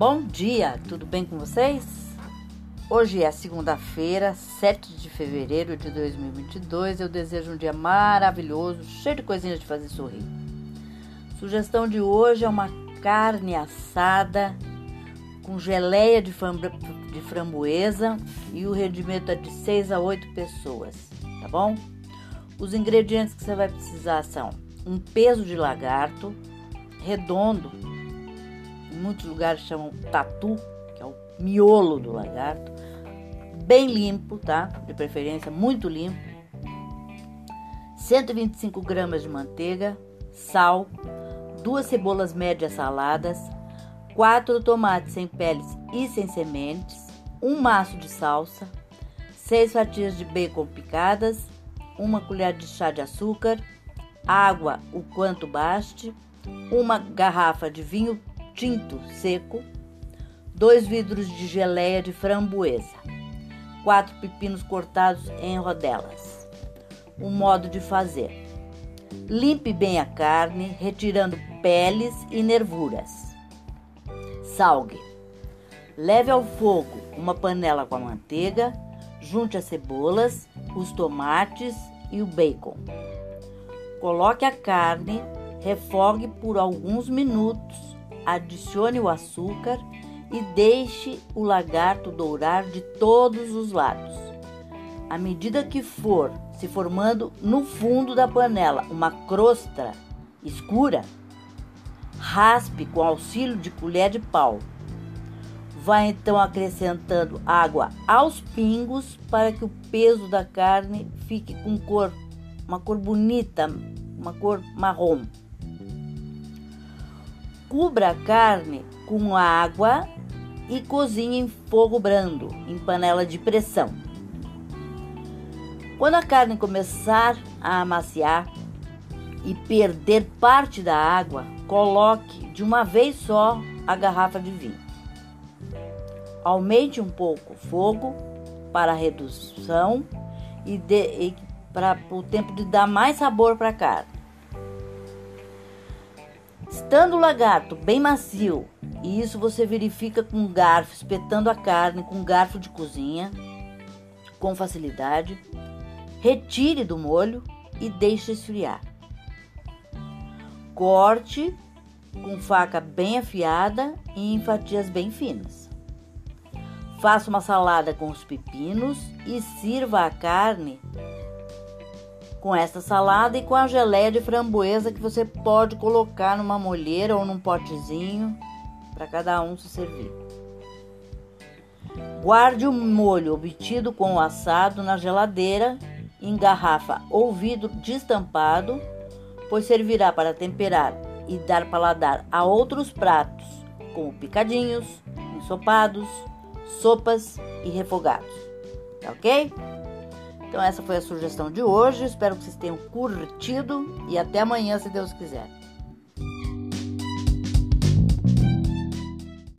Bom dia, tudo bem com vocês? Hoje é segunda-feira, 7 de fevereiro de 2022. Eu desejo um dia maravilhoso, cheio de coisinhas de fazer sorrir. Sugestão de hoje é uma carne assada com geleia de, framboesa e o rendimento é de 6 a 8 pessoas, tá bom? Os ingredientes que você vai precisar são um peso de lagarto redondo, muitos lugares chamam tatu, que é o miolo do lagarto, bem limpo, tá? De preferência muito limpo. 125 gramas de manteiga, sal, duas cebolas médias saladas, quatro tomates sem peles e sem sementes, um maço de salsa, seis fatias de bacon picadas, uma colher de chá de açúcar, água o quanto baste, uma garrafa de vinho tinto seco, dois vidros de geleia de framboesa, quatro pepinos cortados em rodelas. O modo de fazer: limpe bem a carne, retirando peles e nervuras. Salgue. Leve ao fogo uma panela com a manteiga, junte as cebolas, os tomates e o bacon. Coloque a carne, refogue por alguns minutos, adicione o açúcar e deixe o lagarto dourar de todos os lados. À medida que for se formando no fundo da panela uma crosta escura, raspe com auxílio de colher de pau. Vai então acrescentando água aos pingos para que o peso da carne fique com cor uma cor bonita, uma cor marrom. Cubra a carne com água e cozinhe em fogo brando, em panela de pressão. Quando a carne começar a amaciar e perder parte da água, coloque de uma vez só a garrafa de vinho. Aumente um pouco o fogo para a redução e, e para o tempo de dar mais sabor para a carne. Estando o lagarto bem macio, e isso você verifica com um garfo, espetando a carne com um garfo de cozinha, com facilidade, retire do molho e deixe esfriar. Corte com faca bem afiada e em fatias bem finas. Faça uma salada com os pepinos e sirva a carne com essa salada e com a geleia de framboesa que você pode colocar numa molheira ou num potezinho para cada um se servir. Guarde o molho obtido com o assado na geladeira em garrafa ou vidro destampado, pois servirá para temperar e dar paladar a outros pratos, como picadinhos, ensopados, sopas e refogados. Tá ok? Então essa foi a sugestão de hoje. Espero que vocês tenham curtido e até amanhã, se Deus quiser.